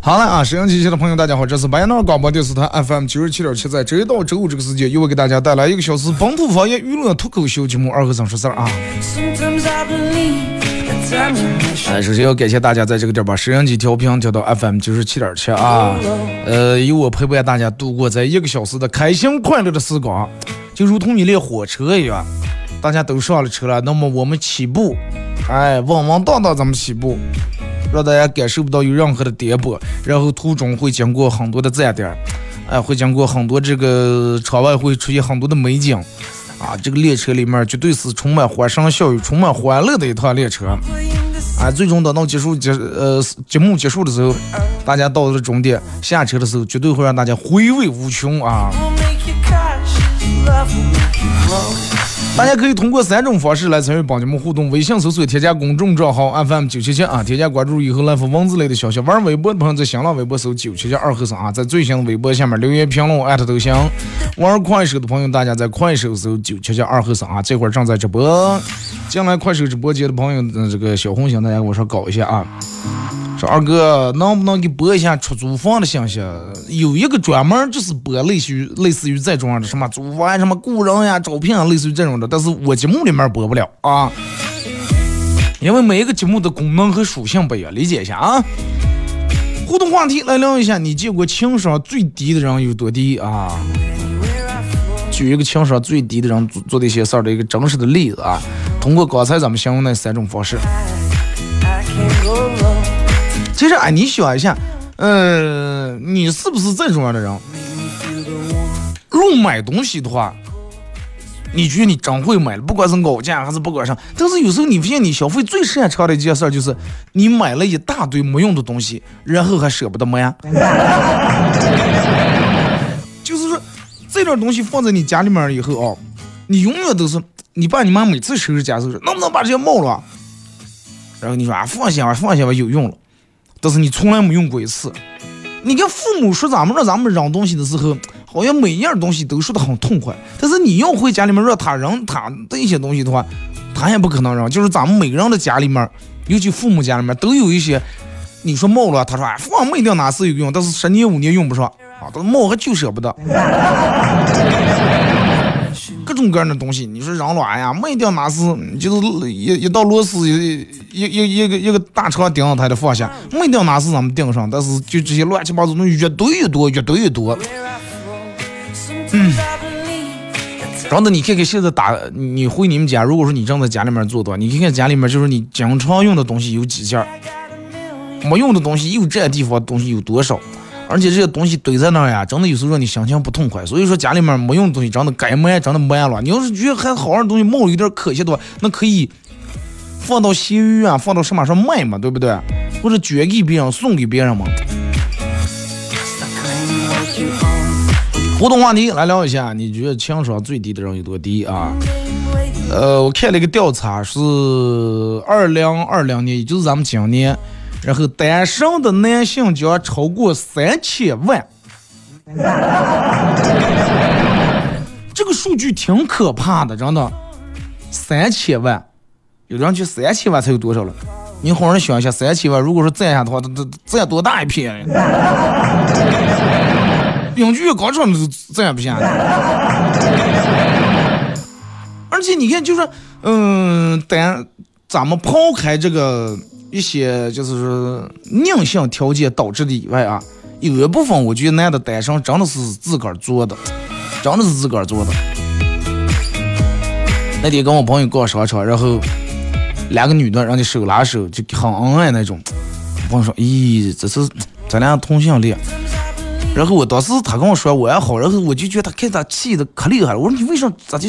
好了啊，收音机前的朋友，大家好，这是白鸟广播电视台 FM 九十七点七，在周一到周五这个时间，又会给大家带来一个小时本土方言娱乐脱口秀节目《二和尚说事儿》啊。哎，首先要感谢大家在这个点儿把收音机调频调到 FM 九十七点七啊，呃，有我陪伴大家度过在一个小时的开心快乐的时光，就如同一列火车一样。大家都上了车了，那么我们起步，哎，稳稳当当咱们起步，让大家感受不到有任何的颠簸，然后途中会经过很多的站点，哎，会经过很多这个场外会出现很多的美景，啊，这个列车里面绝对是充满欢声笑语、充满欢乐的一趟列车，啊，最终等到结束结呃节目结束的时候，大家到了终点下车的时候，绝对会让大家回味无穷啊。大家可以通过三种方式来参与帮节们互动：微信搜索添加公众账号 FM 九七七啊，添加关注以后来发文字类的消息；玩微博的朋友在新浪微博搜九七七二和尚啊，在最新的微博下面留言评论艾特都行；玩快手的朋友，大家在快手搜九七七二和尚啊，这会儿正在直播。进来快手直播间的朋友，这个小红心大家我说搞一下啊。说二哥，能不能给播一下出租房的信息？有一个专门就是播类似于类似于这种的什么租房什么雇人呀、招聘啊，类似于这种的，但是我节目里面播不了啊，因为每一个节目的功能和属性不一样，理解一下啊。互动话题来聊一下，你见过情商最低的人有多低啊？举一个情商最低的人做做的一些事儿的一个真实的例子啊，通过刚才咱们形容那三种方式。其实哎，你想一下，呃，你是不是这种样的人？如买东西的话，你觉得你真会买，不管是高价还是不管啥。但是有时候你发现，你消费最擅长的一件事就是，你买了一大堆没用的东西，然后还舍不得卖。就是说，这点东西放在你家里面以后啊，你永远都是，你爸你妈每次收拾家收拾，能不能把这些冒了？然后你说啊，放心吧，放心吧，有用了。但是你从来没用过一次。你跟父母说咱们让咱们扔东西的时候，好像每一样东西都说的很痛快。但是你要回家里面让他扔他的一些东西的话，他也不可能扔。就是咱们每个人的家里面，尤其父母家里面，都有一些，你说冒了，他说哎，放不一定哪是有用，但是十年五年用不上啊，都冒还就舍不得。各种各样的东西，你说扔了呀，没掉哪是就是一一道螺丝一一一一个一个大车顶上它就放下，没掉哪是咱们顶上，但是就这些乱七八糟东西越堆越多，越堆越多。嗯，然后你看看现在打你回你们家，如果说你正在家里面做的话，你看看家里面就是你经常用的东西有几件，没用的东西又占地方东西有多少？而且这些东西堆在那儿呀，真的有时候让你心情不痛快。所以说家里面没用的东西，真的该卖真的卖了。你要是觉得还好玩的东西冒有点可惜的话，那可以放到闲鱼啊，放到什么上卖嘛，对不对？或者捐给别人，送给别人嘛。互动话题来聊一下，你觉得情商最低的人有多低啊？呃，我看了一个调查，是二零二零年，也就是咱们今年。然后单身的男性将超过三千万，这个数据挺可怕的，真的，三千万，有人去三千万才有多少了？你好好想一下，三千万如果说占下的话，这这占多大一片？冰剧广场都占不下。而且你看，就是嗯，但咱们抛开这个一些就是说硬性条件导致的以外啊，有一部分我觉得男的单身真的是自个儿做的，真的是自个儿做的。那天跟我朋友逛商场，然后两个女的，让你手拉手就很恩爱那种。我说：“咦，这是咱俩同性恋。”然后我当时他跟我说我也好，然后我就觉得他看他气的可厉害了。我说你为啥咋就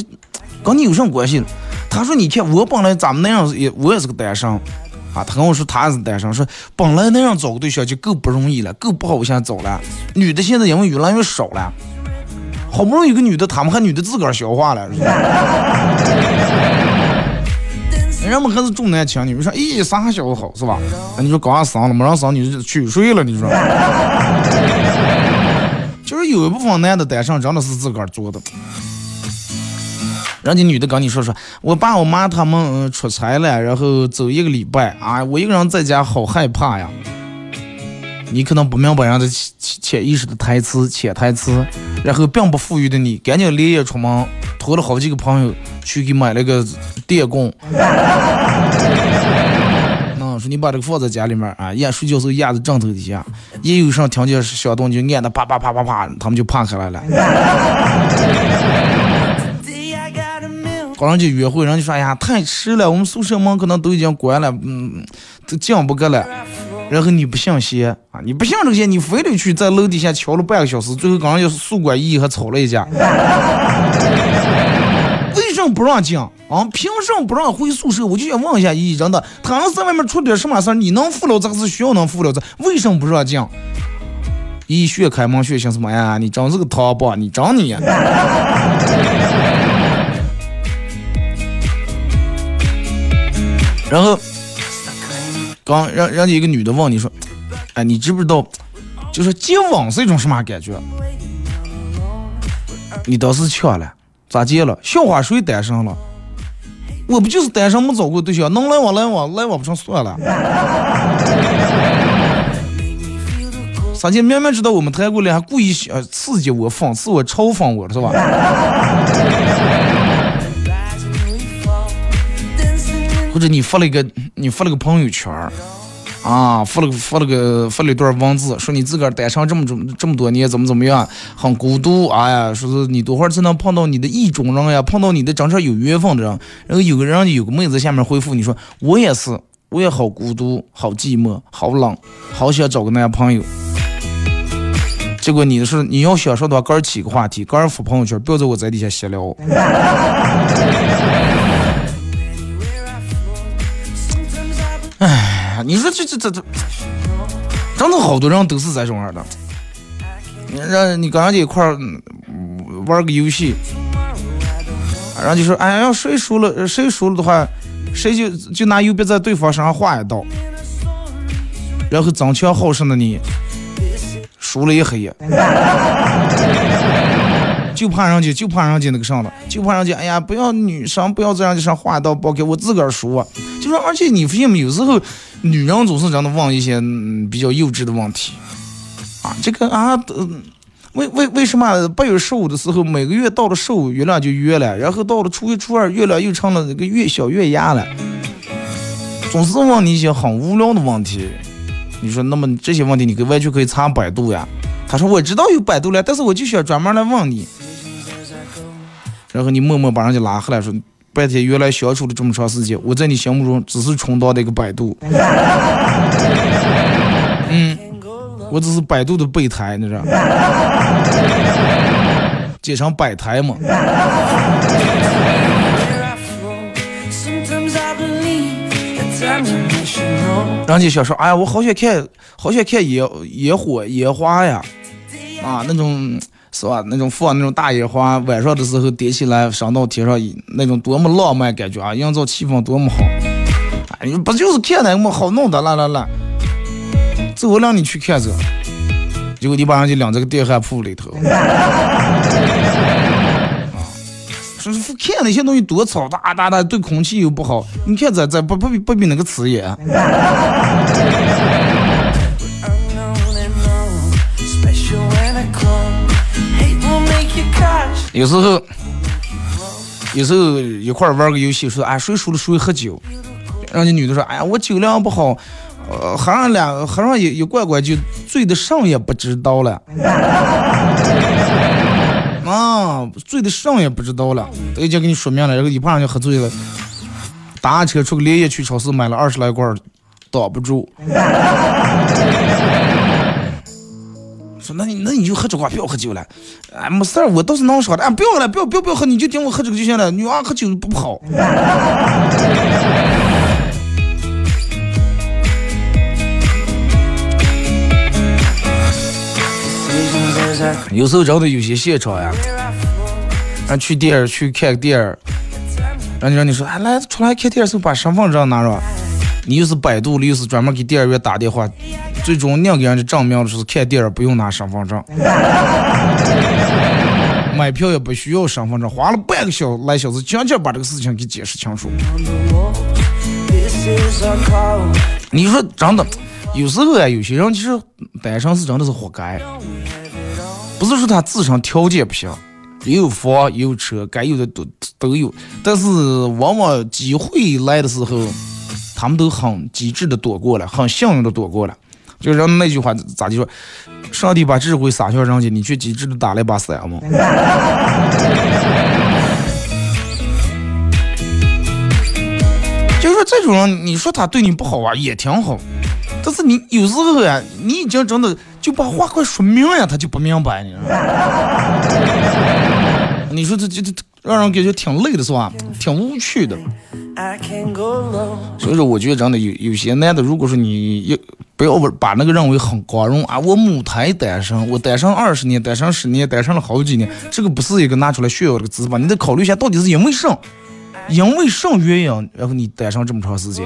跟你有什么关系？他说你看我本来咱们那样也我也是个单身啊。他跟我说他也是单身，说本来那样找个对象就够不容易了，够不好现在找了。女的现在因为越来越少了。好不容易有个女的，他们还女的自个儿消化了，人们还是重男轻女。你说，咦，啥小子好是吧？那你说刚生了，没让生你就去睡了，你说？就是有一部分男的单身真的是自个儿做的。人家女的跟你说说，我爸我妈他们出差了，然后走一个礼拜啊，我一个人在家好害怕呀。你可能不明白人的潜潜意识的台词、潜台词，然后并不富裕的你，赶紧连夜出门，托了好几个朋友去给买了个电工。那说你把这个放在家里面啊，压睡觉时候压在枕头底下，一有声听见响动就按的啪啪啪啪啪，他们就爬开来了。好上去约会，人家说哎呀太迟了，我们宿舍门可能都已经关了，嗯，都进不去了。然后你不信邪啊？你不信这些，你非得去在楼底下敲了半个小时，最后刚刚就宿管姨还吵了一架。为什么不让进啊？凭什么不让回宿舍？我就想问一下姨，真的，他要在外面出点什么事儿，你能负了责还是学校能负了责？为什么不让进？一学开门学想什么呀？你真是个淘宝，你真你。然后。刚让让一个女的问你说，哎，你知不知道，就是接吻是一种什么感觉？你当时呛了，咋接了？笑话谁单身了？我不就是单身没找过对象，能来往来往来往不成算了。啥姐明明知道我们谈过恋，还故意想刺激我、讽刺我、嘲讽我，是吧？或者你发了一个，你发了个朋友圈啊，发了个发了个发了一段文字，说你自个儿单身这么这么这么多年，怎么怎么样，很孤独，哎呀，说是你多会儿才能碰到你的意中人呀，碰到你的真正有缘分的人。然后有个人有个妹子下面回复你说，我也是，我也好孤独，好寂寞，好冷，好想找个男朋友。结果你是你要想说的话，个人起个话题，个人发朋友圈，不要在我在底下闲聊。哎，你说这这这这，真的好多人都是这种样的。让你跟人家一块儿玩个游戏，然后就说：“哎呀，要谁输了，谁输了的话，谁就就拿油笔在对方身上划一道，然后争强好胜的你输了一黑。”就怕人家，就怕人家那个上了，就怕人家，哎呀，不要女生，不要这样就上画一道包给我自个儿输啊。就说，而且你发现没有时候，女人总是这样的问一些比较幼稚的问题啊。这个啊，为为为什么八月十五的时候，每个月到了十五月亮就圆了，然后到了初一初二月亮又成了那个月小月牙了？总是问你一些很无聊的问题。你说，那么这些问题你可完全可以查百度呀。他说我知道有百度了，但是我就想专门来问你。然后你默默把人家拉黑了，说半天原来相处了这么长时间，我在你心目中只是充当的一个百度。嗯，我只是百度的备胎，你知道？简称百胎嘛。人家想说，哎呀，我好想看，好想看野野火野花呀，啊，那种。是吧？那种放那种大烟花，晚上的时候点起来，升到天上，那种多么浪漫感觉啊！营造气氛多么好！哎，不就是看那么好弄的？来来来，走，我让你去看这。结果你把人家领这个电焊铺里头。啊，说是看那些东西多嘈杂杂的，对空气又不好。你看这这不不比不比那个刺眼。有时候，有时候一块玩个游戏，说哎谁输了谁喝酒，让那女的说哎呀我酒量不好，呃喝上两喝上一一罐罐就醉的上也不知道了，啊醉的上也不知道了，都已经给你说明了，然后一碰上就喝醉了，打车出个连夜去超市买了二十来罐，挡不住。那你那你就喝这个，不要喝酒了。哎，没事儿，我倒是能说的。哎，不要了，不要不要不要喝，你就听我喝这个就行了。女娃喝酒不好。有时候真的有些现场呀，俺去电影去看个电影，人家让你说，哎来出来看电影时候把身份证拿着。你又是百度，又是专门给电影院打电话，最终两个人的证明就是看电影不用拿身份证，买票也不需要身份证，花了半个小来小时，讲讲把这个事情给解释清楚。你说真的，有时候啊，有些人其实单身是真的是活该，不是说他自身条件不行，也有房也有车，该有的都都有，但是往往机会来的时候。他们都很机智的躲过了，很幸运的躲过了。就人那句话咋就说？上帝把智慧撒向人间，你却机智的打了一把伞吗？就说这种人，你说他对你不好啊，也挺好。但是你有时候呀，你已经真的就把话快说明呀，他就不明白你。你说这这这让人感觉挺累的是吧？挺无趣的。所以说，我觉得真的有有些男的，如果说你要不要把那个认为很光荣啊，我母胎单身，我单身二十年，单身十年，单身了好几年，这个不是一个拿出来炫耀的个字吧？你得考虑一下，到底是因为什，因为什原因，然后你单身这么长时间，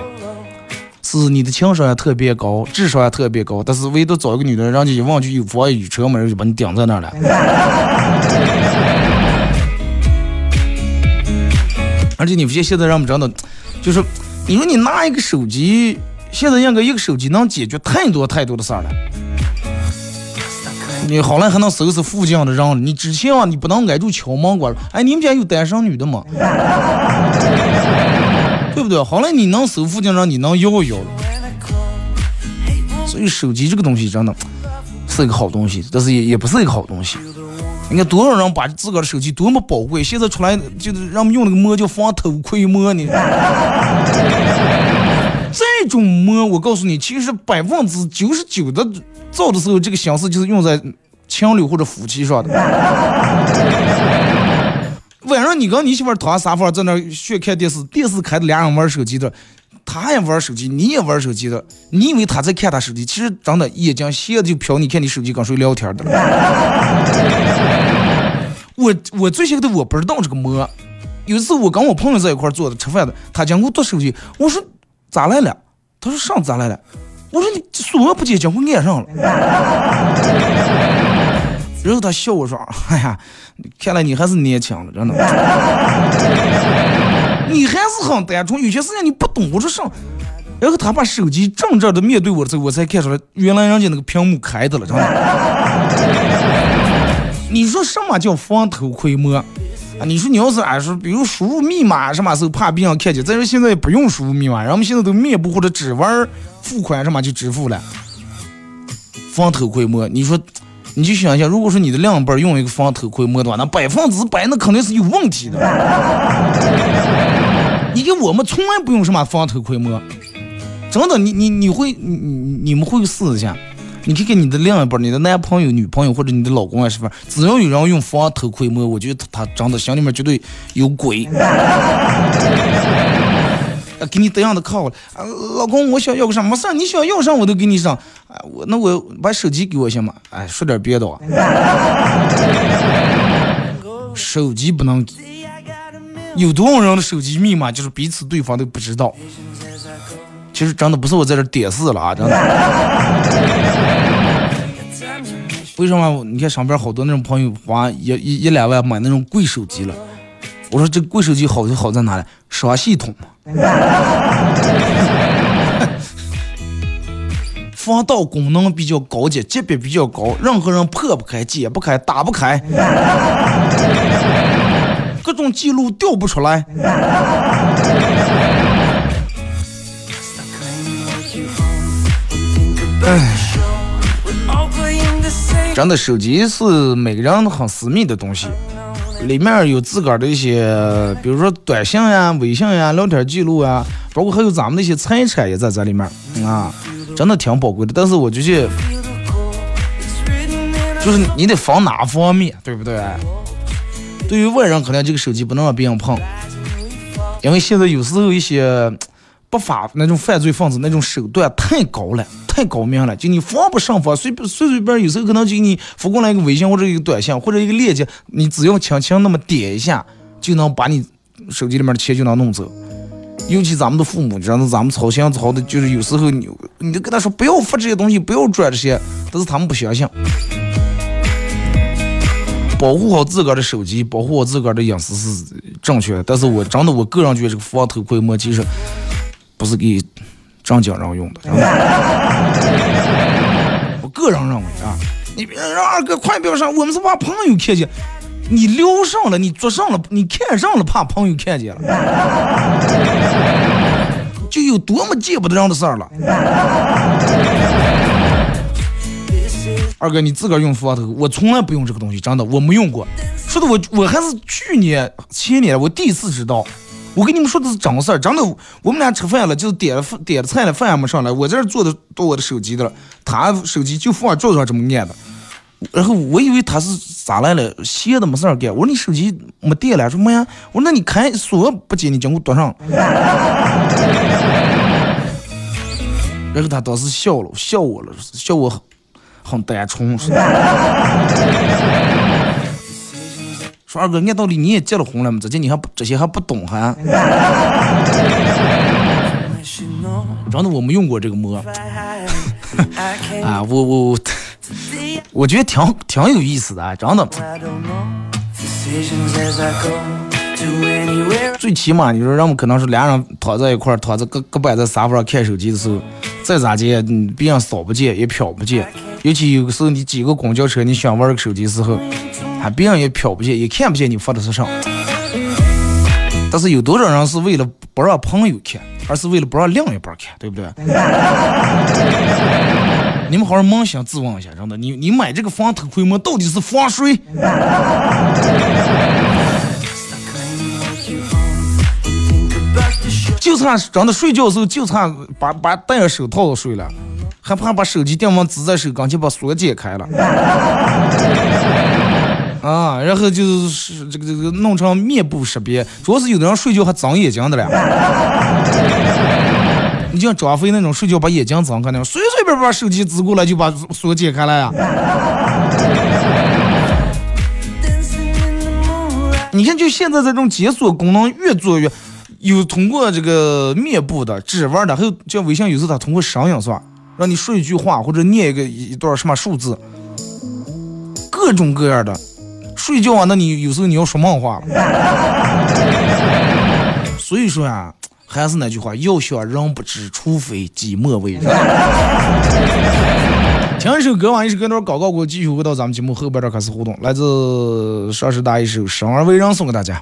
是你的情商也特别高，智商也特别高，但是唯独找一个女的，人家一望就有房有车嘛，就把你顶在那儿了。而且你发现现在人们真的，就是你说你拿一个手机，现在应该一个手机能解决太多太多的事儿了。你好赖还能收拾附近的人，你之前啊你不能挨住敲门关，哎你们家有单身女的吗？对不对？好赖你能搜附近人，你能要一要。所以手机这个东西真的是一个好东西，但是也也不是一个好东西。你看多少人把自个儿的手机多么宝贵，现在出来就是让我们用那个膜叫防偷窥膜呢。这种膜，我告诉你，其实百分之九十九的造的时候，这个形式就是用在情侣或者夫妻上的。晚上你跟你媳妇躺沙发在那学看电视，电视开着，俩人玩手机的。他也玩手机，你也玩手机的，你以为他在看他手机，其实真的眼睛斜的就瞟你看你手机跟谁聊天的。我我最晓得我不知道这个膜，有一次我跟我朋友在一块坐着吃饭的，他讲我夺手机，我说咋来了？他说上咋来了？我说你锁不接，将会按上了。然后他笑我说，哎呀，看来你还是年轻了，真的。你还是很单纯，有些事情你不懂，我说上。然后他把手机正正的面对我的时候，我才看出来，原来人家那个屏幕开的了，真的。你说什么叫防偷窥摸啊？你说你要是俺说，比如输入密码什么时候怕别人看见？再说现在也不用输入密码，人们现在都面部或者指纹付款什么就支付了。防偷窥摸，你说你就想想，如果说你的另一半用一个防偷窥膜的话，那百分之百那肯定是有问题的。你给我们从来不用什么防偷窥膜，真的，你你你会你你们会试一下？你看看你的另一半、你的男朋友、女朋友或者你的老公啊媳妇，只要有人用防偷窥膜，我觉得他真的心里面绝对有鬼。给你这样的靠了啊，老公，我想要个啥？没事你想要啥我都给你上。啊，我那我把手机给我行吗？哎，说点别的啊。手机不能。有多少人的手机密码就是彼此对方都不知道？其实真的不是我在这点事了啊，真的。为什么？你看上边好多那种朋友花一一一两万买那种贵手机了，我说这贵手机好就好在哪里？刷系统嘛。防盗功能比较高级，级别比较高，任何人破不开、解不开、打不开，各种记录调不出来。哎，真的，手机是每个人很私密的东西，里面有自个儿的一些，比如说短信呀、微信呀、聊天记录啊，包括还有咱们那些财产也在这里面啊。真的挺宝贵的，但是我觉得，就是你得防哪方面，对不对？对于外人，可能这个手机不能让别人碰，因为现在有时候一些不法那种犯罪分子那种手段太高了，太高明了，就你防不胜防，随随随便有时候可能就给你发过来一个微信或者一个短信或者一个链接，你只要轻轻那么点一下，就能把你手机里面的钱就能弄走。尤其咱们的父母，知道咱们操心操的，就是有时候你，你都跟他说不要发这些东西，不要转这些，但是他们不相信。保护好自个儿的手机，保护好自个儿的隐私是正确的，但是我真的，我个人觉得这个防偷窥膜其实不是给正经人用的。我个人认为啊，你别让二哥快别上，我们是怕朋友看见。你撩上了，你做上了，你看上了，怕朋友看见了，就有多么见不得人的事儿了。二哥，你自个儿用佛头，我从来不用这个东西，真的，我没用过。说的我，我还是去年前年我第一次知道。我跟你们说的是真事儿，真的。我们俩吃饭了，就是点了，点了菜了，饭还没上来，我在这坐的到我的手机的了，他手机就放桌子上这么按的。然后我以为他是咋来了，闲的没事儿干。我说你手机没电了，说没呀。我说那你开锁不接，你将我夺上。然后他当时笑了，笑我了，笑我很单纯。说二哥，按道理你也结了婚了嘛，这些你还这些还不懂哈？真的我没用过这个膜。啊，我我。我我觉得挺挺有意思的，真的。最起码你说让我们可能是俩人躺在一块儿，躺在搁搁摆在沙发上看手机的时候，再咋见，别人扫不见也瞟不见。尤其有时候你挤个公交车，你想玩个手机时候，别人也瞟不见，也看不见你发的是啥。但是有多少人是为了不让朋友看，而是为了不让另一半看，对不对？你们好好扪心自问一下，真的，你你买这个防偷窥膜到底是防谁？就差真的睡觉的时候就差把把戴上手套睡了，还怕把手机电话支在手刚就把锁解开了。啊，然后就是这个这个弄成面部识别，主要是有的人睡觉还长眼睛的了。你像张飞那种睡觉把眼睛睁开那种，随随便便把手机支过来就把锁解开了呀。你看，就现在这种解锁功能越做越有，通过这个面部的、指纹的，还有像微信有时候它通过声音是吧，让你说一句话或者念一个一段什么数字，各种各样的。睡觉啊，那你有时候你要说梦话了。所以说啊。还是那句话，要想人不知，除非己莫为。听一首歌，完一首歌那搞搞过继续回到咱们节目后边儿开始互动。来自上师大一首《生而为人》，送给大家。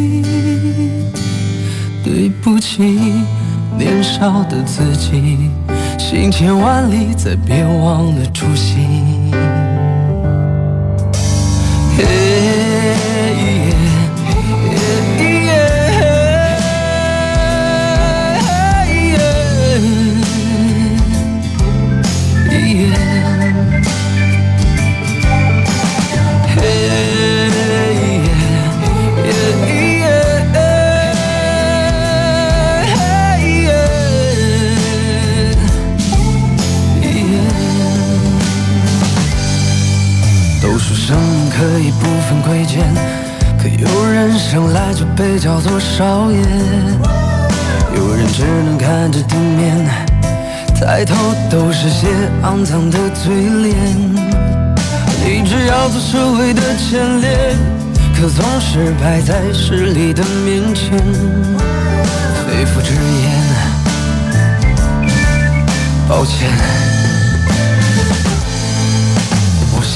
不起，年少的自己。行千万里，再别忘了初心。生命可以不分贵贱，可有人生来就被叫做少爷，有人只能看着地面，抬头都是些肮脏的嘴脸。立志要做社会的前列，可总是摆在势力的面前，肺腑之言，抱歉。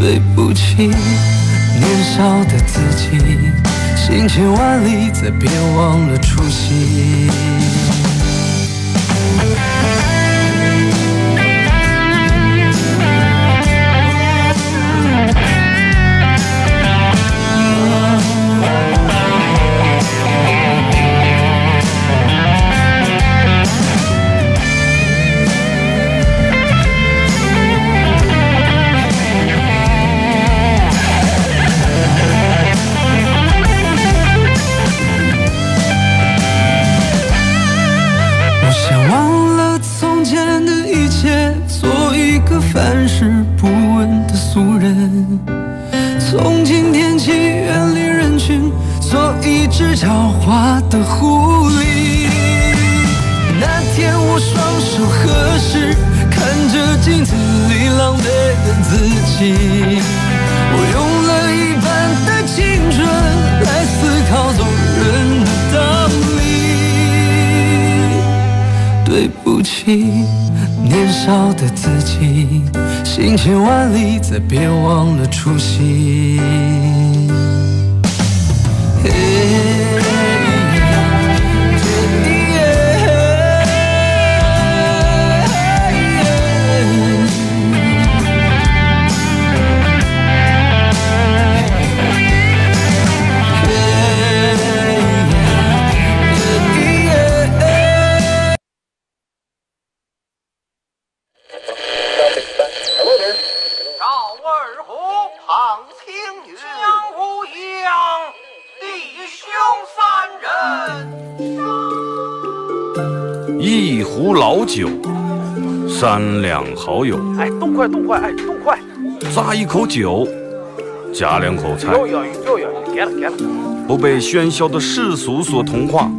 对不起。年少的自己，行千万里，再别忘了初心。初心快动快，哎，动快！咂一口酒，夹两口菜，给了给了。不被喧嚣的世俗所同化，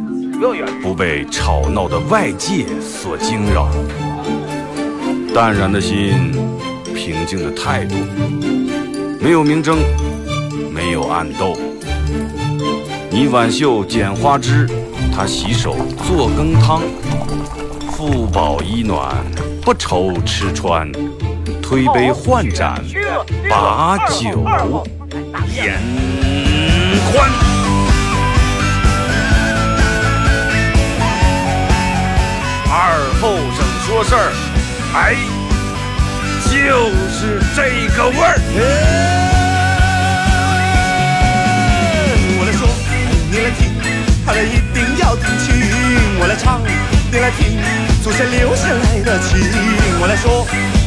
不被吵闹的外界所惊扰。淡然的心，平静的态度，没有明争，没有暗斗。你挽袖剪花枝，他洗手做羹汤，腹饱衣暖。不愁吃穿，推杯换盏，把酒言欢。二后生说事儿，哎，就是这个味儿。我来说，你来听，他来一定要听清。我来唱，你来听，祖先留下来的情。我来说，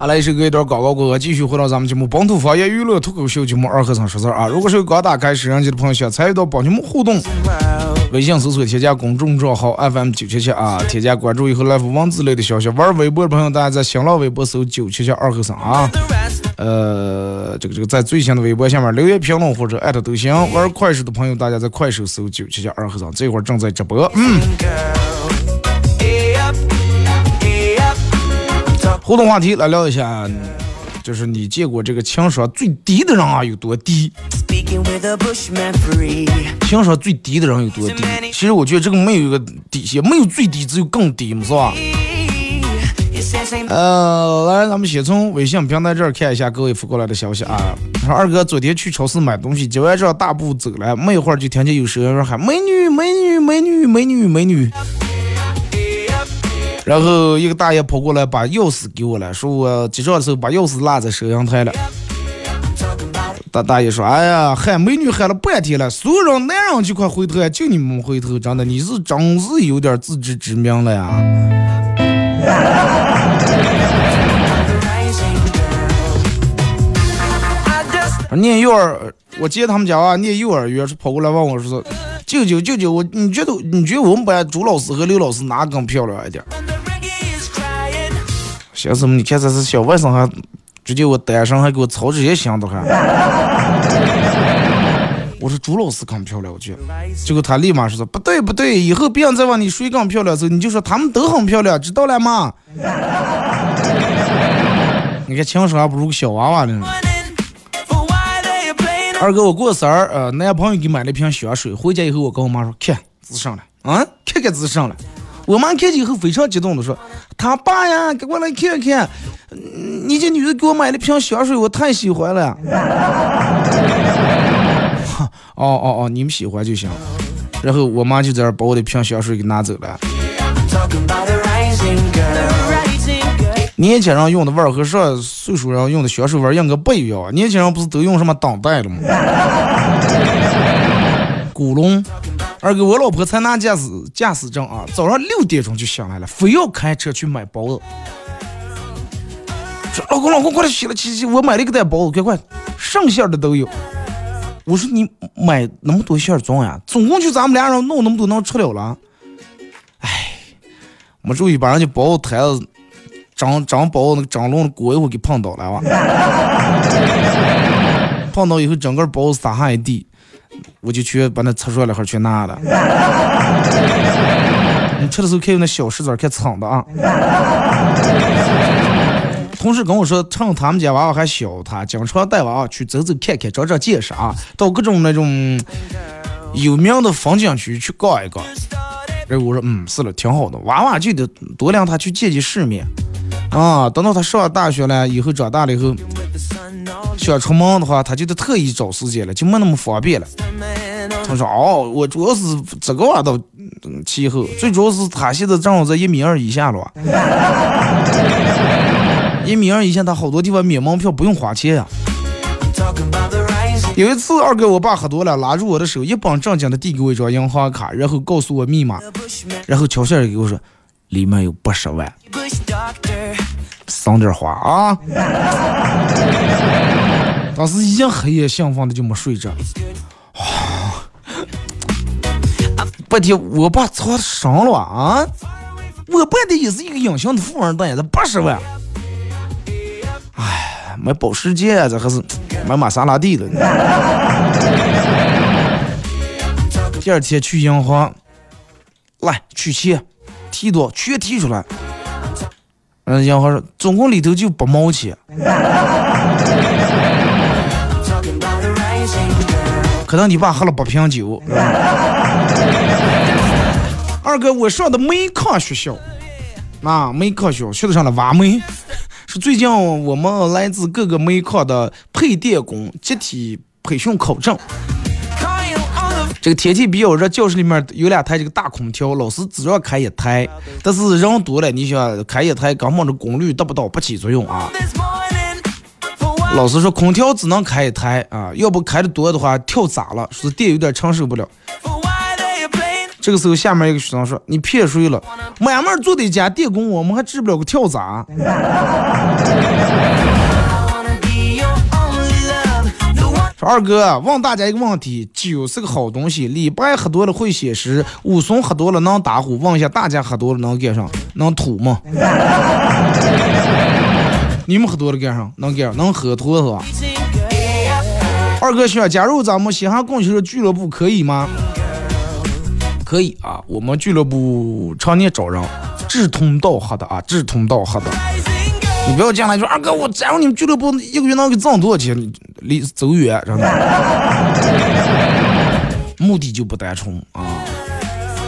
好来，一首歌一段广告过后，继续回到咱们节目《本土方言娱乐脱口秀》节目二和尚说事儿啊！如果是刚打开摄像机的朋友，想参与到帮节目互动，微信搜索添加公众账号 FM 九七七啊，添加关注以后来发文字类的消息。玩微博的朋友，大家在新浪微博搜九七七二和尚啊。呃，这个这个在最新的微博下面留言评论或者艾特都行。玩快手的朋友，大家在快手搜九七七二和尚，这会儿正在直播。嗯。互动话题来聊一下，就是你见过这个情商最低的人啊有多低？情商最低的人有多低？其实我觉得这个没有一个底线，没有最低，只有更低嘛，是吧？呃，来，咱们先从微信平台这儿看一下各位发过来的消息啊。说二哥昨天去超市买东西，结完账大步走了，没一会儿就听见有声音喊：“美女，美女，美女，美女，美女。”然后一个大爷跑过来把钥匙给我了，说我结账的时候把钥匙落在收银台了。大大爷说：“哎呀，喊美女喊了半天了，所有人男人就快回头，就你们回头，真的你是真是有点自知之明了呀。”念幼儿，我接他们家啊，念幼儿园是跑过来问我说：“舅舅舅舅，我你觉得你觉得我们班朱老师和刘老师哪更漂亮一点？”小子们，你看这是小外甥还直接我单身还给我操这些心的还。我说朱老师更漂亮，我觉得。结果他立马说：“不对不对，以后别人再问你谁更漂亮的时，你就说他们都很漂亮，知道了吗？” 你看情商还不如个小娃娃呢。二哥，我过生日，呃，男朋友给买了一瓶香水，回家以后我跟我妈说，看字上了，啊，看看字上了。我妈看见以后非常激动的说，他爸呀，给我来看看，你这女的给我买了瓶香水，我太喜欢了。哦哦哦，你们喜欢就行。然后我妈就在这把我的瓶香水给拿走了。年轻人用的味儿和上岁数人用的香水味儿应该不一样。年轻人不是都用什么当代了吗？古龙，二哥，我老婆才拿驾驶驾驶证啊，早上六点钟就醒来了，非要开车去买包子。说老公老公，快点起来起起，我买了一个袋包子，快快，上馅的都有。我说你买那么多馅装呀？总共就咱们俩人弄那么多能吃了了？哎，没注意把人家包子摊子。张张包那个张龙的锅一会给碰倒了哇！碰倒以后整个包子撒下一地，我就去把那擦出来哈去拿了。你吃的时候看有那小石子看蹭的啊！同事跟我说，趁他们家娃娃还小，他经常带娃娃去走走看看，长长见识啊，到各种那种有名的风景区去逛一逛。然后我说，嗯，是了，挺好的，娃娃就得多让他去见见世面。啊，等到他上了大学了以后，长大了以后，想出门的话，他就得特意找时间了，就没那么方便了。他说：“哦，我主要是这个娃倒气候，最主要是他现在正好在一米二以下了。一米二以下，他好多地方免门票不用花钱呀。”有一次，二哥我爸喝多了，拉住我的手，一本正经的递给我一张银行卡，然后告诉我密码，然后悄悄的给我说。里面有八十万，省点花啊！当时一黑夜兴奋的就没睡着。白天我爸操伤了啊！我爸的也是一个隐形的富二代，这八十万，哎，买保时捷啊，这还是买玛莎拉蒂的。第二天去银行，来取钱，提多全提出来。嗯，银行说总共里头就八毛钱。可能你爸喝了八瓶酒。二哥，我上的煤矿学校，啊，煤矿学校学的上了挖煤，是最近我们来自各个煤矿的配电工集体培训考证。这个天气比较热，教室里面有两台这个大空调，老师只让开一台，但是人多了，你想开一台，根本这功率达不到，不起作用啊。老师说空调只能开一台啊，要不开的多的话跳闸了，说电有点承受不了。这个时候下面一个学生说：“你骗谁了？慢慢做的一家电工，我们还治不了个跳闸。”说二哥，问大家一个问题：酒是个好东西，李白喝多了会写诗，武松喝多了能打虎。问一下大家喝多了能干上？能吐吗？你们喝多了干啥？能干？能喝脱是吧？二哥想加入咱们西汉供球俱乐部可以吗？可以啊，我们俱乐部常年招人，志同道合的啊，志同道合的。你不要进来说二哥，我加入你们俱乐部一个月能给挣多少钱？离走远，真的。目的就不单纯啊。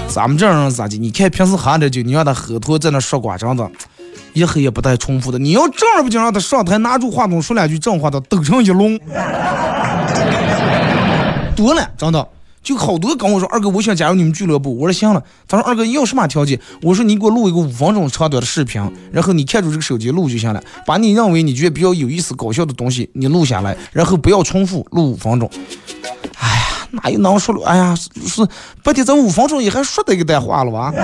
咱们这人咋的？你看平时喝点酒，你让他喝脱在那说瓜，真的。一喝也不带重复的，你要正儿八经让他上台拿住话筒说两句正话的，抖成一笼，多了，真的，就好多跟我说二哥，我想加入你们俱乐部，我说行了。他说二哥你要什么条件？我说你给我录一个五分钟长短的视频，然后你看住这个手机录就行了，把你认为你觉得比较有意思、搞笑的东西你录下来，然后不要重复，录五分钟。哎呀，哪有能说？哎呀，是不得这五分钟也还说的一个段话了吧？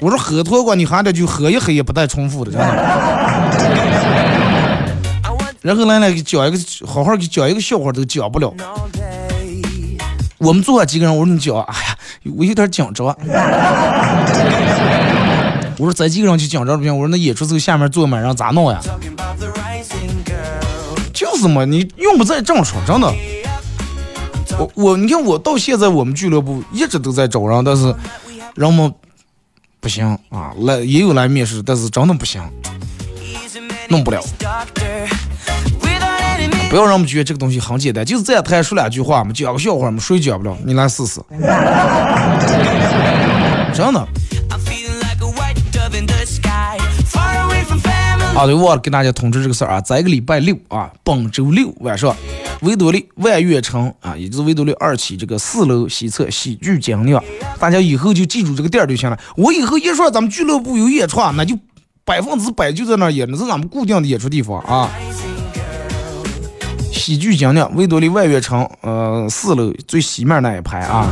我说喝脱过，你还得就喝一喝也不带重复的，真的。然后来来给讲一个，好好给讲一个笑话都讲不了。我们坐下几个人，我说你讲，哎呀，我有点紧张。我说咱几个人去紧张不行，我说那演出时候下面坐满人咋弄呀？就是嘛，你用不在这么说，真的。我我你看我到现在我们俱乐部一直都在找人，但是人们。不行啊，来也有来面试，但是真的不行，弄不了。不要让我们觉得这个东西很简单，就是在台说两句话嘛，讲个笑话嘛，谁讲不了？你来试试。真的。啊，对，忘了跟大家通知这个事儿啊，在一个礼拜六啊，本周六晚上。维多利万悦城啊，也就是维多利二期这个四楼西侧喜剧精酿，大家以后就记住这个店儿就行了。我以后一说咱们俱乐部有演出，那就百分之百就在那儿演，那是咱们固定的演出地方啊。喜剧精酿，维多利万悦城，呃，四楼最西面那一排啊。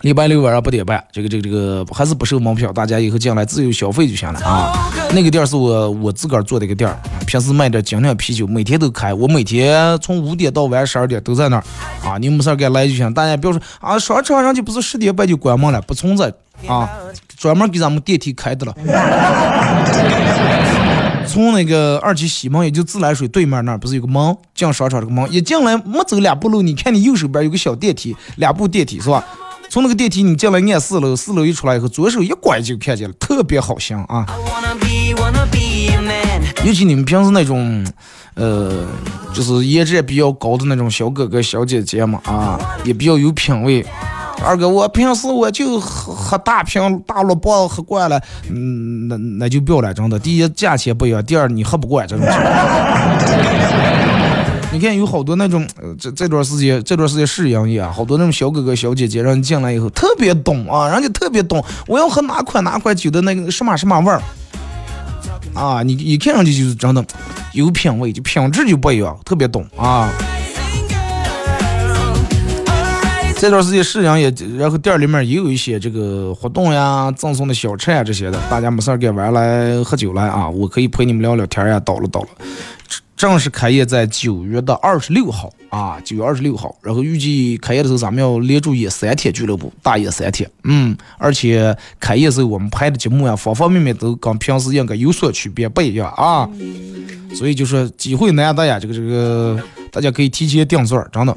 礼拜六晚上八点半，这个这个这个还是不收门票，大家以后进来自由消费就行了啊。那个店是我我自个儿做的一个店，平时卖点精酿啤酒，每天都开，我每天从五点到晚十二点都在那儿啊。你没事儿该来就行，大家不要说啊，商场上就不是十点半就关门了，不存在啊，专门给咱们电梯开的了。从那个二期西门，也就自来水对面那儿，不是有个门进商场这个门，一进来没走两步路，你看你右手边有个小电梯，两部电梯是吧？从那个电梯你进来按四楼，四楼一出来以后，左手一拐就看见了，特别好香啊！尤其你们平时那种，呃，就是颜值也比较高的那种小哥哥小姐姐嘛，啊，也比较有品位。二哥，我平时我就喝大瓶大萝卜喝惯了，嗯，那那就不要了，真的。第一价钱不一样，第二你喝不惯这种。你看有好多那种，这这段时间这段时间是营业啊，好多那种小哥哥小姐姐，让你进来以后特别懂啊，人家特别懂，我要喝哪款哪款酒的那个什么什么味儿，啊，你一看上去就是真的有品位，就品质就不一样，特别懂啊。这段时间是营也，然后店里面也有一些这个活动呀，赠送的小吃呀这些的，大家没事儿该玩来喝酒来啊，我可以陪你们聊聊天呀，叨了叨了。正式开业在九月的二十六号啊，九月二十六号。然后预计开业的时候，咱们要连住演三天俱乐部，大演三天。嗯，而且开业时候我们拍的节目呀，方方面面都跟平时应该有所区别，不一样啊。所以就说机会难得呀，这个这个，大家可以提前订座，真的。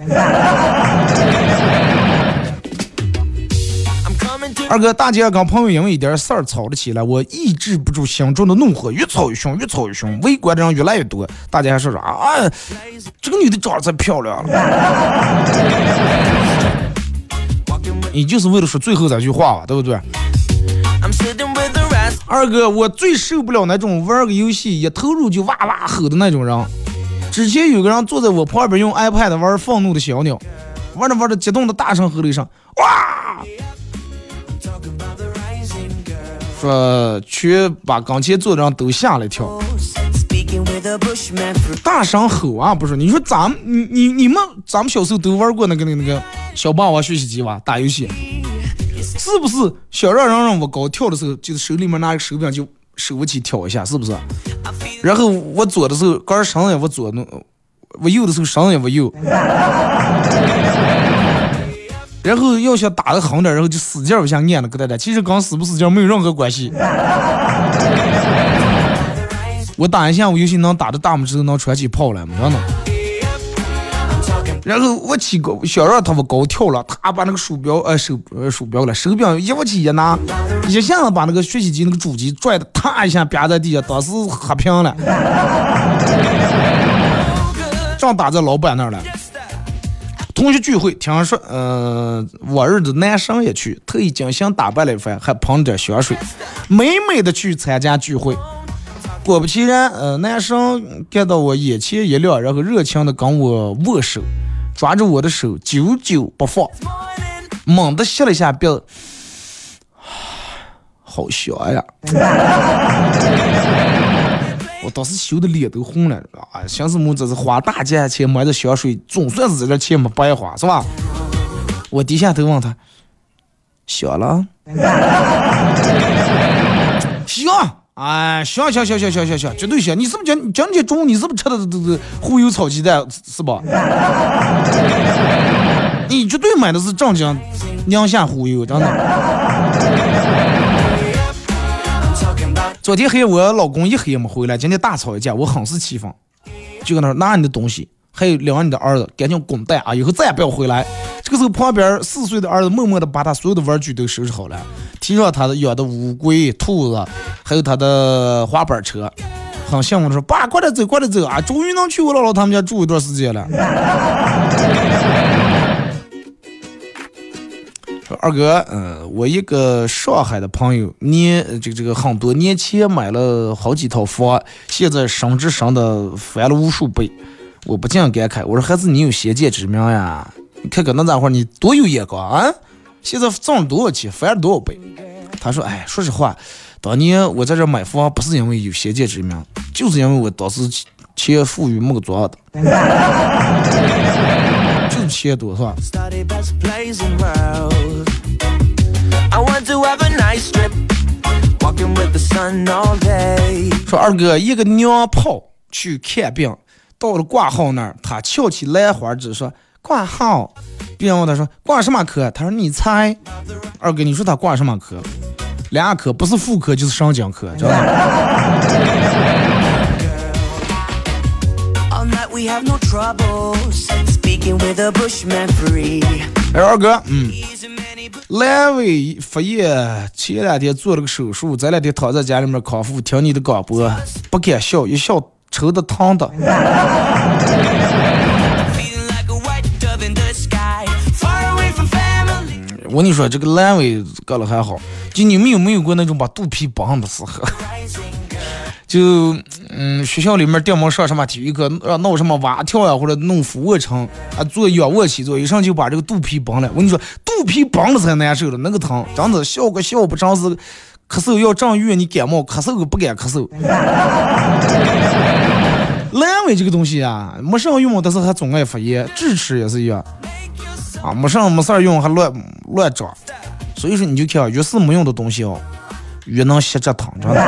二哥，大姐跟朋友因为一点事儿吵了起来，我抑制不住心中的怒火，越吵越凶，越吵越凶，围观的人越来越多。大家还说啥啊？这个女的长得太漂亮了。你就是为了说最后这句话吧，对不对？二哥，我最受不了那种玩个游戏一投入就哇哇吼的那种人。之前有个人坐在我旁边用 iPad 玩《愤怒的小鸟》，玩着玩着激动的大声吼了一声：“哇！”说去把刚前坐的人都吓了一跳，大声吼啊！不是，你说咱们你你你们咱们小时候都玩过那个那个那个小霸王学习机吧？打游戏是不是？想让人让我高跳的时候，就是手里面拿个手柄就手不起跳一下，是不是？然后我左的时候杆上也我左弄，我右的时候上也我右。然后要想打的狠点，然后就使劲往下按那个蛋蛋。其实跟使不使劲没有任何关系。我打一下我游戏能打的大拇指都能穿起泡来，真的。然后我起高想让他们高跳了，他把那个鼠标呃手呃鼠标了手柄一握起一拿，一下子把那个学习机那个主机拽的，啪一下啪在地下，当时黑屏了。正打在老板那儿了。同学聚会，听说，呃，我儿子男生也去，特意精心打扮了一番，还喷了点香水，美美的去参加聚会。果不其然，呃，男生看到我眼前一亮，然后热情的跟我握手，抓住我的手，久久不放，猛地吸了一下鼻子，好香呀！我当时羞的脸都红了啊！寻思么，这是花大价钱买的香水，总算是这钱没白花，是吧？我低下头问他：“香了？” 香！哎，香香香香香香香，绝对香！你是不是今今天中午你是不是吃的这这忽悠炒鸡蛋是吧？你绝对买的是正经宁夏忽悠，真的。昨天黑我老公一黑也没回来，今天大吵一架，我很是气愤，就跟他说拿你的东西，还有领你的儿子，赶紧滚蛋啊！以后再也不要回来。这个时候旁边四岁的儿子默默的把他所有的玩具都收拾好了，提上他的养的乌龟、兔子，还有他的滑板车，很幸福的说：“爸，快点走，快点走啊！终于能去我姥姥他们家住一段时间了。”二哥，嗯，我一个上海的朋友，年这个这个很多年前买了好几套房，现在升值升的翻了无数倍，我不禁感慨，我说孩子，你有先见之明呀？你看看那家伙，你多有眼光啊！现在挣了多少钱，翻了多少倍？他说，哎，说实话，当年我在这买房不是因为有先见之明，就是因为我当时钱富裕没个装的。就是钱多是吧？说二哥，一个娘炮去看病，到了挂号那儿，他翘起兰花指说挂号。病人问他说挂什么科？他说你猜。二哥，你说他挂什么科？两科，不是妇科就是神经科，知道吗？哎，二哥，嗯，阑尾发炎，前两天做了个手术，这两天躺在家里面康复，听你的广播，不敢笑，一笑抽的疼的。我跟你说，这个阑尾割了还好，就你们有没有过那种把肚皮绑的时候？就嗯，学校里面定门上什么体育课，让闹什么蛙跳呀，或者弄俯卧撑啊，做仰卧起坐，一上就把这个肚皮绑了。我跟你说，肚皮绑了才难受了，那个疼，真的笑个笑不真是咳嗽要正月，你感冒咳嗽个不敢咳嗽。阑尾这个东西啊，没上用，但是还总爱发炎，智齿也是一样啊，没上没事儿用还乱乱长，所以说你就看越是没用的东西哦。越能吸着疼，真的。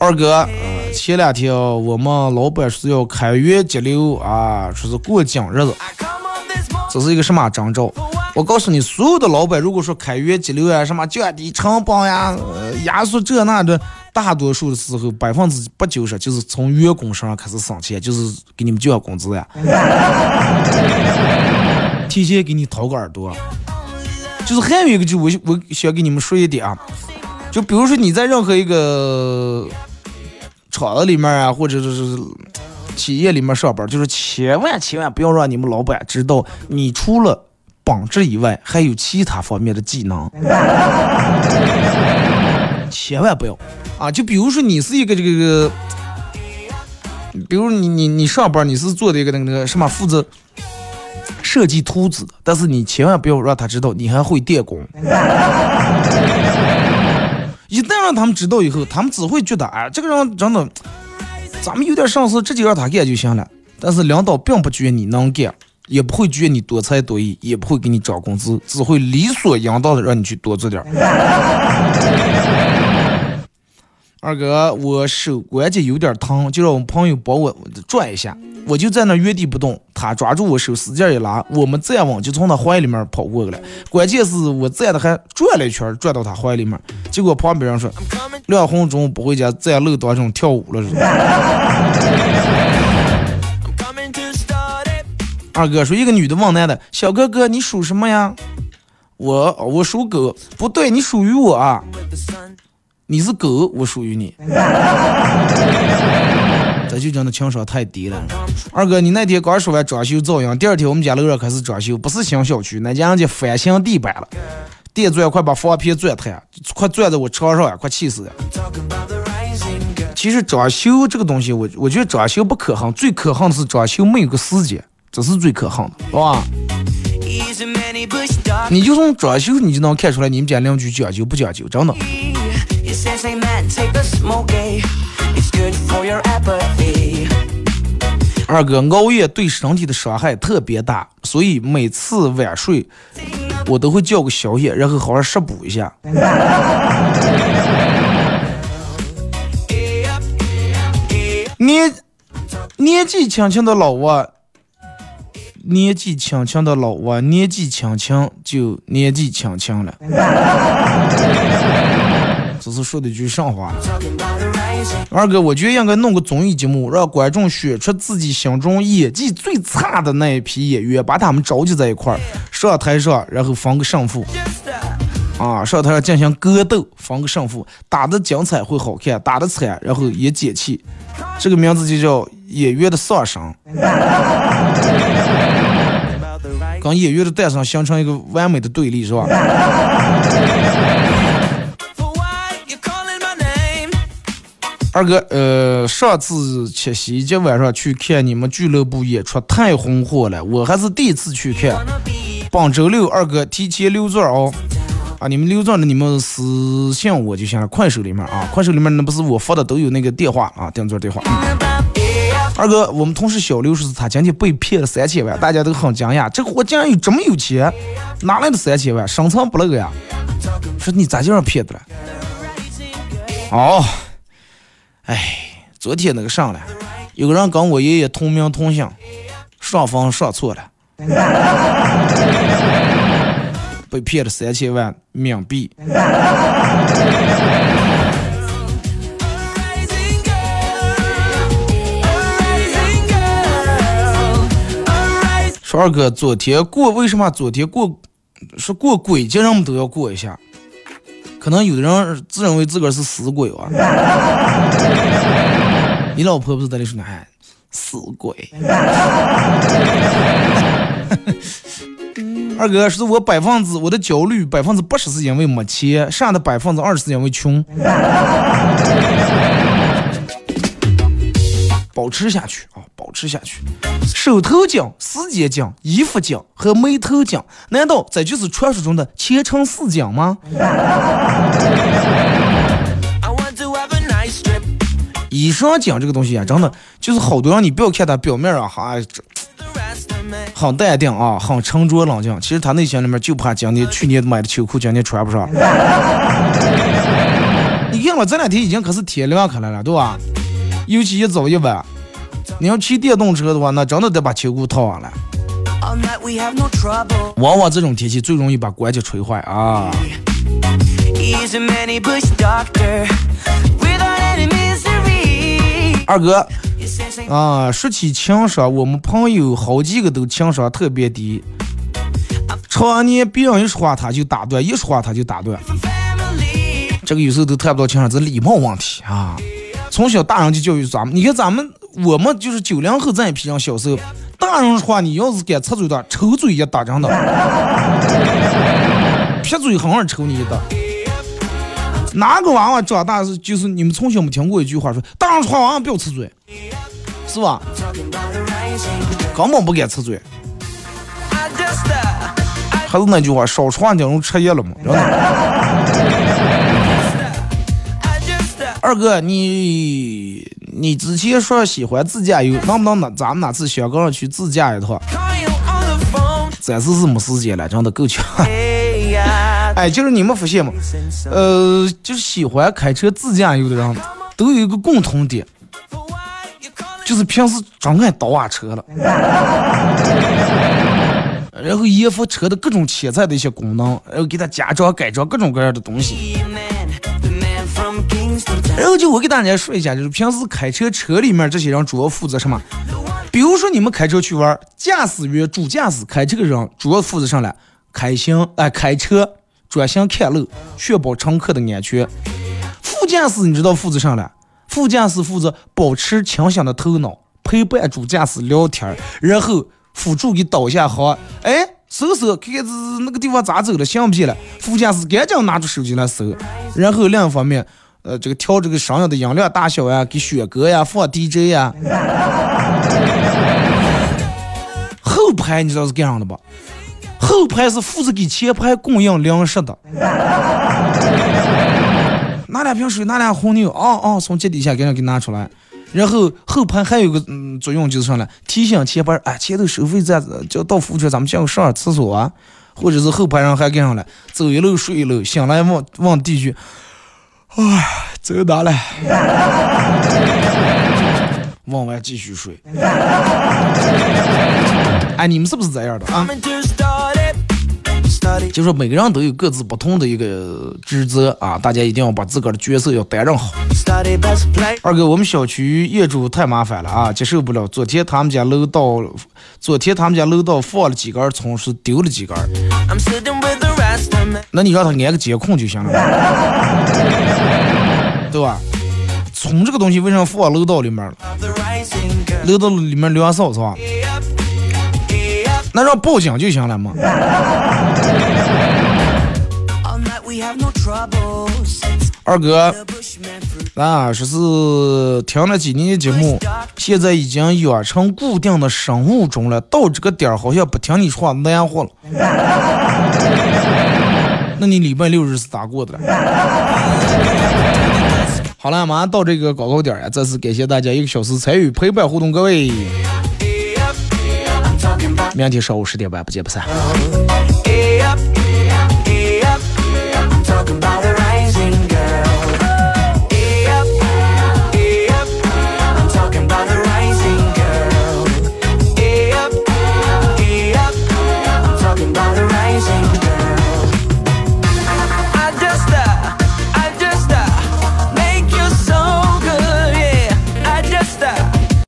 二哥，呃前两天我们老板说要开源节流啊，说是过奖日子，这是一个什么征兆？我告诉你，所有的老板如果说开源节流啊，什么降低成本呀，压缩这那的，大多数的时候百分之八九十就是从员工身上开始省钱，就是给你们降工资呀，提前给你掏个耳朵。就是还有一个，就我我想给你们说一点啊，就比如说你在任何一个厂子里面啊，或者是企业里面上班，就是千万千万不要让你们老板知道你除了本职以外还有其他方面的技能，千万不要啊！就比如说你是一个这个这个，比如你你你上班你是做的一个那个那个什么负责设计图纸，但是你千万不要让他知道你还会电工。一旦让他们知道以后，他们只会觉得哎，这个人真的，咱们有点上司，直接让他干就行了。但是领导并不觉得你能干。也不会觉得你多才多艺，也不会给你涨工资，只会理所应当的让你去多做点儿。二哥，我手关节有点疼，就让我朋友帮我转一下。我就在那原地不动，他抓住我手使劲一拉，我们再往就从他怀里面跑过去了。关键是我站的还转了一圈，转到他怀里面，结果旁边人说：“亮红中午不回家，在楼道上跳舞了。”二哥说：“一个女的问男的，小哥哥，你属什么呀？我我属狗，不对，你属于我啊。你是狗，我属于你。这就真的情商太低了。二哥，你那天刚说完装修噪音，第二天我们家楼上开始装修，不是新小区，那家人家翻新地板了，电钻快把房皮钻塌，快钻在我床上呀，快气死了。其实装修这个东西，我我觉得装修不可恨，最可恨的是装修没有个时间。”这是最可恨的，是吧？你就从装修，你就能看出来你们家邻居讲究不讲究，真的。二哥，熬夜对身体的伤害特别大，所以每次晚睡我都会叫个宵夜，然后好好食补一下。年年纪轻轻的老外。年纪轻轻的老王，年纪轻轻就年纪轻轻了。这是说的句上话。二哥，我觉得应该弄个综艺节目，让观众选出自己心中演技最差的那一批演员，把他们召集在一块儿，上台上，然后分个胜负。啊，上台上进行格斗，分个胜负，打的精彩会好看，打的惨，然后也解气。这个名字就叫演员的丧生。跟演员的诞生形成一个完美的对立，是吧？二哥，呃，上次七夕节晚上去看你们俱乐部演出，太红火了，我还是第一次去看。本周六，二哥提前留座哦。啊，你们留座的你们私信我就行了，快手里面啊，快手里面那不是我发的都有那个电话啊，订座电话。二哥，我们同事小刘说是他今天被骗了三千万，大家都很惊讶。这货竟然有这么有钱，哪来的三千万？深藏不露呀！说你咋这样骗的了？哦，哎，昨天那个上了，有个人跟我爷爷同名同姓，双方上错了，被骗了三千万冥币。说二哥，昨天过为什么昨天过说过鬼节，人们都要过一下？可能有的人自认为自个儿是死鬼啊。你老婆不是在里说呢？死鬼。二哥，是我百分之我的焦虑百分之八十是因为没钱，剩下的百分之二十是因为穷。保持下去啊，保持下去。手头紧、时间紧、衣服紧和眉头紧，难道这就是传说中的前程似锦吗？衣裳紧这个东西啊，真的就是好多人，你不要看他表面啊，哈，很淡定啊，很沉着冷静，其实他内心里面就怕今年去年买的秋裤今年穿不上。你看我这两天已经可是天亮开来了，对吧？尤其一早一晚，你要骑电动车的话，那真的得把秋裤套上了。往往这种天气最容易把关节吹坏啊。二哥啊，说起情商，我们朋友好几个都情商特别低，常年别人一说话他就打断，一说话他就打断。这个有时候都谈不到情商，这礼貌问题啊。从小大人就教育咱们，你看咱们我们就是九零后这一批人，小时候大人说话，你要是敢插嘴的，抽嘴一打，真的，撇嘴狠狠抽你一打。哪个娃娃长大是就是你们从小没听过一句话说，大人说话娃娃不要插嘴，是吧？根本不敢插嘴。还是那句话，少说话就容易吃噎了嘛，真的。二哥，你你之前说喜欢自驾游，能不能哪咱们哪次香港去自驾一趟？暂时是没时间了，真的够呛。哎，就是你们发现吗？呃，就是喜欢开车自驾游的人，都有一个共同点，就是平时真爱倒啊车了，然后研发车的各种潜在的一些功能，然后给它加装改装各种各样的东西。然后就我给大家说一下，就是平时开车车里面这些人主要负责什么？比如说你们开车去玩，驾驶员、主驾驶开这个人主要负责上来开行哎，开车专心看路，确保乘客的安全。副驾驶你知道负责上来？副驾驶负责保持清醒的头脑，陪伴主驾驶聊天，然后辅助给导下航。哎，搜搜看看那个地方咋走了，行不行了？副驾驶赶紧拿出手机来搜，然后另一方面。呃，这个调这个声音的音量大小呀，给选歌呀，放 DJ 呀。后排你知道是干啥的吧？后排是负责给前排供应粮食的。拿两瓶水，拿两红牛，哦哦，从脚底下赶紧给拿出来。然后后排还有个嗯作用就是啥呢？提醒前排，哎，前头收费站，叫到服务区，咱们先上上厕所啊。或者是后排人还干啥了？走一路睡一路，醒来问问地区。唉，走哪了？往外继续睡。哎，你们是不是这样的啊？就说每个人都有各自不同的一个职责啊，大家一定要把自个儿的角色要担任好。二哥，我们小区业主太麻烦了啊，接受不了。昨天他们家楼道，昨天他们家楼道放了几根葱，是丢了几根。那你让他安个监控就行了，对吧？从这个东西为什么放楼道里面了？楼道里面凉少是吧？那让报警就行了嘛。二哥，啊，说是听了几年节目，现在已经养成固定的生物钟了。到这个点儿好像不听你说话难活了。那你礼拜六日是咋过的？好了，马上到这个广告点儿呀！再次感谢大家一个小时参与陪伴互动，各位。明天上午十点半不见不散。